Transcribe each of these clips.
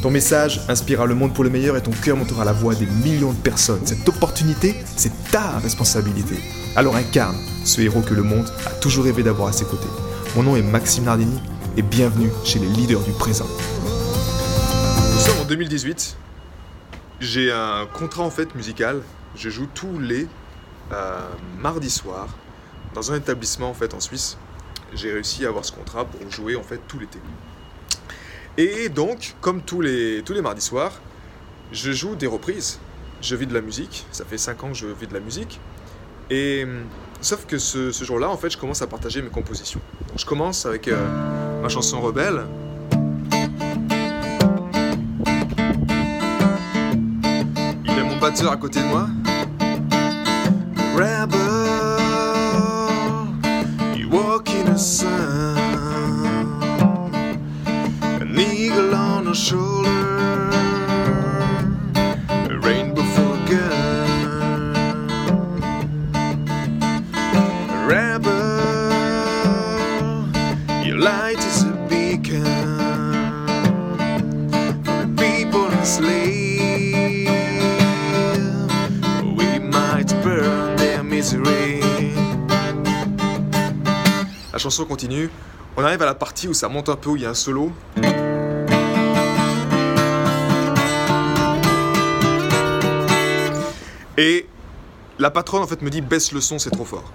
Ton message inspirera le monde pour le meilleur et ton cœur montera la voix des millions de personnes. Cette opportunité, c'est ta responsabilité. Alors incarne ce héros que le monde a toujours rêvé d'avoir à ses côtés. Mon nom est Maxime Nardini et bienvenue chez les leaders du présent. Nous sommes en 2018. J'ai un contrat en fait musical. Je joue tous les euh, mardis soirs dans un établissement en fait en Suisse. J'ai réussi à avoir ce contrat pour jouer en fait tout l'été. Et donc, comme tous les, tous les mardis soirs, je joue des reprises. Je vis de la musique. Ça fait 5 ans que je vis de la musique. Et sauf que ce, jour-là, en fait, je commence à partager mes compositions. je commence avec euh, ma chanson Rebelle. Il y a mon batteur à côté de moi. La chanson continue. On arrive à la partie où ça monte un peu, où il y a un solo. Et la patronne en fait me dit baisse le son, c'est trop fort.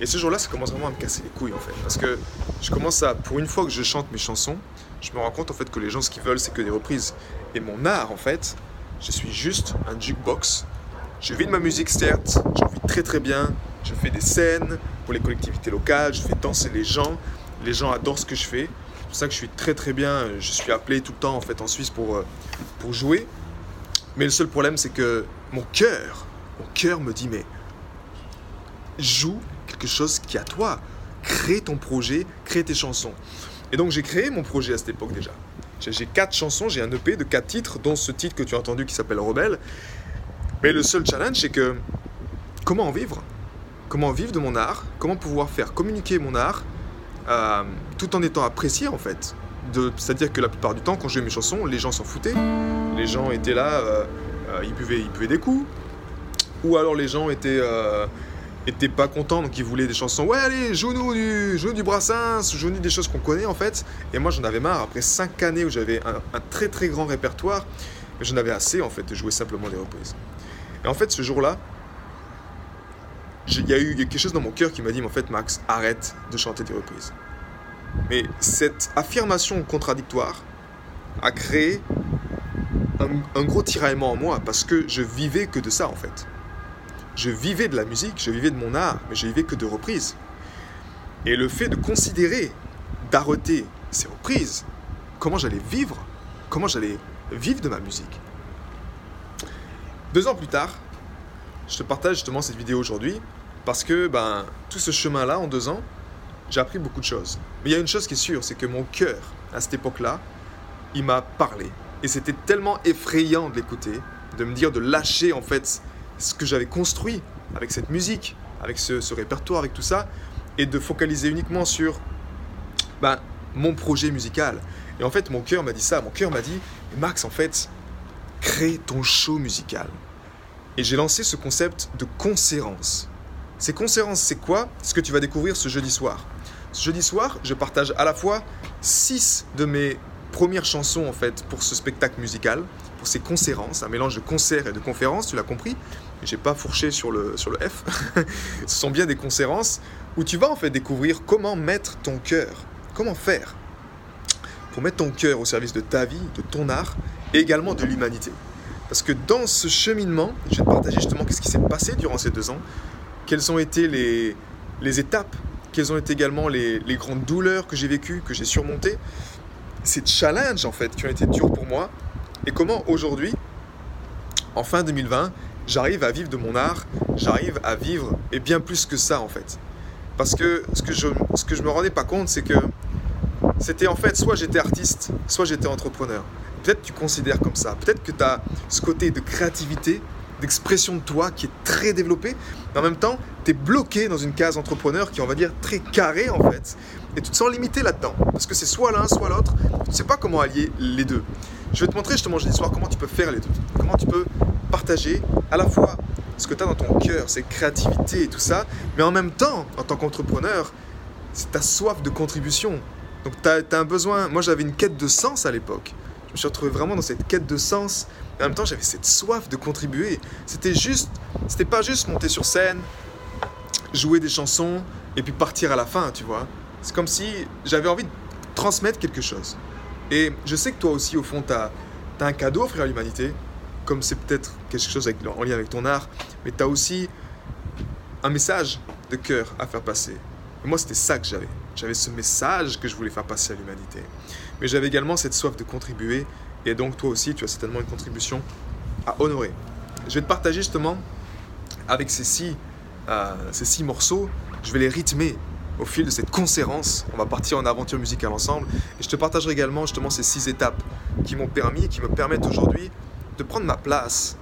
Et ce jour-là, ça commence vraiment à me casser les couilles en fait, parce que je commence à, pour une fois que je chante mes chansons, je me rends compte en fait que les gens ce qu'ils veulent, c'est que des reprises. Et mon art en fait, je suis juste un jukebox. Je vis de ma musique certes, j'en vis très très bien. Je fais des scènes pour les collectivités locales, je fais danser les gens. Les gens adorent ce que je fais. C'est pour ça que je suis très très bien. Je suis appelé tout le temps en fait en Suisse pour, euh, pour jouer. Mais le seul problème, c'est que mon cœur, mon cœur me dit, mais joue quelque chose qui est à toi. Crée ton projet, crée tes chansons. Et donc j'ai créé mon projet à cette époque déjà. J'ai quatre chansons, j'ai un EP de quatre titres, dont ce titre que tu as entendu qui s'appelle Rebelle. Mais le seul challenge, c'est que comment en vivre? Comment vivre de mon art? Comment pouvoir faire communiquer mon art euh, tout en étant apprécié en fait? C'est-à-dire que la plupart du temps, quand je mes chansons, les gens s'en foutaient. Les gens étaient là, euh, ils, buvaient, ils buvaient des coups. Ou alors les gens étaient, euh, étaient pas contents, donc ils voulaient des chansons. Ouais, allez, joue-nous du, joue du Brassens, joue-nous des choses qu'on connaît en fait. Et moi, j'en avais marre. Après 5 années où j'avais un, très très grand répertoire, j'en avais assez en fait de jouer simplement des reprises. Et en fait, ce jour-là, il y a eu quelque chose dans mon cœur qui m'a dit, en fait, Max, arrête de chanter des reprises. Mais cette affirmation contradictoire a créé un, gros tiraillement en moi parce que je vivais que de ça en fait. Je vivais de la musique, je vivais de mon art, mais je vivais que de reprises. Et le fait de considérer, d'arrêter ces reprises, comment j'allais vivre, comment j'allais vivre de ma musique. Deux ans plus tard, je te partage justement cette vidéo aujourd'hui parce que ben, tout ce chemin-là en deux ans, j'ai appris beaucoup de choses. Mais il y a une chose qui est sûre, c'est que mon cœur, à cette époque-là, il m'a parlé. Et c'était tellement effrayant de l'écouter, de me dire de lâcher en fait ce que j'avais construit avec cette musique, avec ce, répertoire, avec tout ça, et de focaliser uniquement sur ben, mon projet musical. Et en fait, mon cœur m'a dit ça. Mon cœur m'a dit, Max, en fait, crée ton show musical. Et j'ai lancé ce concept de concérence. Ces concérences, c'est quoi? Ce que tu vas découvrir ce jeudi soir. Ce jeudi soir, je partage à la fois six de mes premières chansons en fait pour ce spectacle musical, pour ces concérences, un mélange de concert et de conférences, tu l'as compris. J'ai pas fourché sur le, sur le F. Ce sont bien des concérences où tu vas en fait découvrir comment mettre ton cœur, comment faire pour mettre ton cœur au service de ta vie, de ton art et également de l'humanité. Parce que dans ce cheminement, je vais te partager justement qu'est-ce qui s'est passé durant ces deux ans, quelles ont été les, les étapes quelles ont été également les, grandes douleurs que j'ai vécues, que j'ai surmontées, ces challenges en fait qui ont été durs pour moi, et comment aujourd'hui en fin 2020, j'arrive à vivre de mon art, j'arrive à vivre, et bien plus que ça en fait. Parce que ce que je, ce que je me rendais pas compte, c'est que c'était en fait soit j'étais artiste, soit j'étais entrepreneur. Peut-être tu considères comme ça, peut-être que tu as ce côté de créativité, d'expression de toi qui est très développé, mais en même temps, tu es bloqué dans une case entrepreneur qui est, on va dire, très carrée en fait, et tu te sens limité là-dedans, parce que c'est soit l'un, soit l'autre, tu ne sais pas comment allier les deux. Je vais te montrer justement jeudi soir comment tu peux faire les deux, comment tu peux partager à la fois ce que tu as dans ton cœur, cette créativité et tout ça, mais en même temps, en tant qu'entrepreneur, c'est ta soif de contribution. Donc tu as, un besoin, moi j'avais une quête de sens à l'époque. Je me suis retrouvé vraiment dans cette quête de sens. Et en même temps, j'avais cette soif de contribuer. C'était juste, c'était pas juste monter sur scène, jouer des chansons et puis partir à la fin, tu vois. C'est comme si j'avais envie de transmettre quelque chose. Et je sais que toi aussi, au fond, tu as, un cadeau à offrir à l'humanité, comme c'est peut-être quelque chose avec, en lien avec ton art, mais tu as aussi un message de cœur à faire passer. Et moi, c'était ça que j'avais. J'avais ce message que je voulais faire passer à l'humanité. Mais j'avais également cette soif de contribuer. Et donc, toi aussi, tu as certainement une contribution à honorer. Je vais te partager justement avec ces six, euh, ces six morceaux. Je vais les rythmer au fil de cette conférence. On va partir en aventure musicale ensemble. Et je te partagerai également justement ces six étapes qui m'ont permis, qui me permettent aujourd'hui de prendre ma place,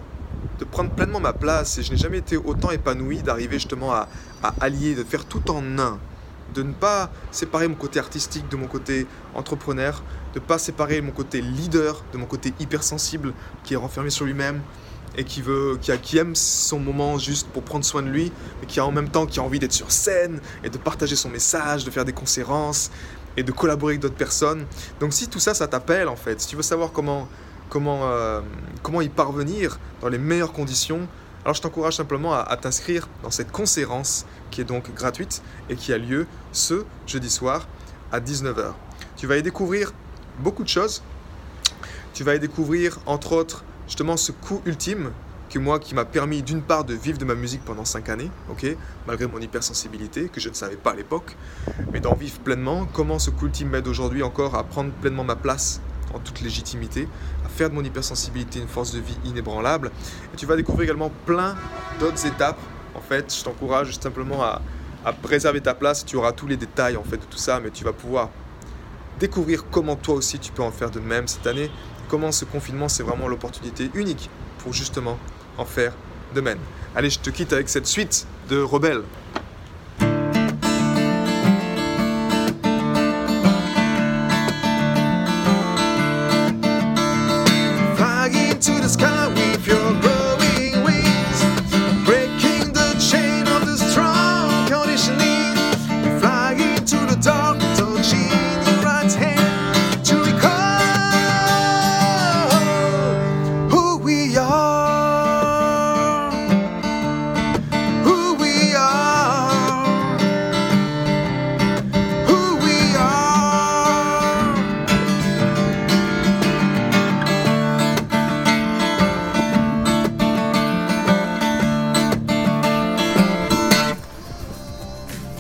de prendre pleinement ma place. Et je n'ai jamais été autant épanoui d'arriver justement à, à allier, de faire tout en un de ne pas séparer mon côté artistique de mon côté entrepreneur, de ne pas séparer mon côté leader de mon côté hypersensible qui est renfermé sur lui-même et qui veut qui, a, qui aime son moment juste pour prendre soin de lui mais qui a en même temps qui a envie d'être sur scène et de partager son message, de faire des conférences et de collaborer avec d'autres personnes. Donc si tout ça ça t'appelle en fait, si tu veux savoir comment comment euh, comment y parvenir dans les meilleures conditions, alors je t'encourage simplement à, t'inscrire dans cette conférence qui est donc gratuite et qui a lieu ce jeudi soir à 19h. Tu vas y découvrir beaucoup de choses. Tu vas y découvrir entre autres justement ce coup ultime que moi qui m'a permis d'une part de vivre de ma musique pendant 5 années, malgré mon hypersensibilité que je ne savais pas à l'époque, mais d'en vivre pleinement, comment ce coup ultime m'aide aujourd'hui encore à prendre pleinement ma place en toute légitimité, à faire de mon hypersensibilité une force de vie inébranlable. Et tu vas découvrir également plein d'autres étapes. En fait, je t'encourage simplement à, préserver ta place. Tu auras tous les détails en fait de tout ça, mais tu vas pouvoir découvrir comment toi aussi tu peux en faire de même cette année. Comment ce confinement, c'est vraiment l'opportunité unique pour justement en faire de même. Allez, je te quitte avec cette suite de Rebelle.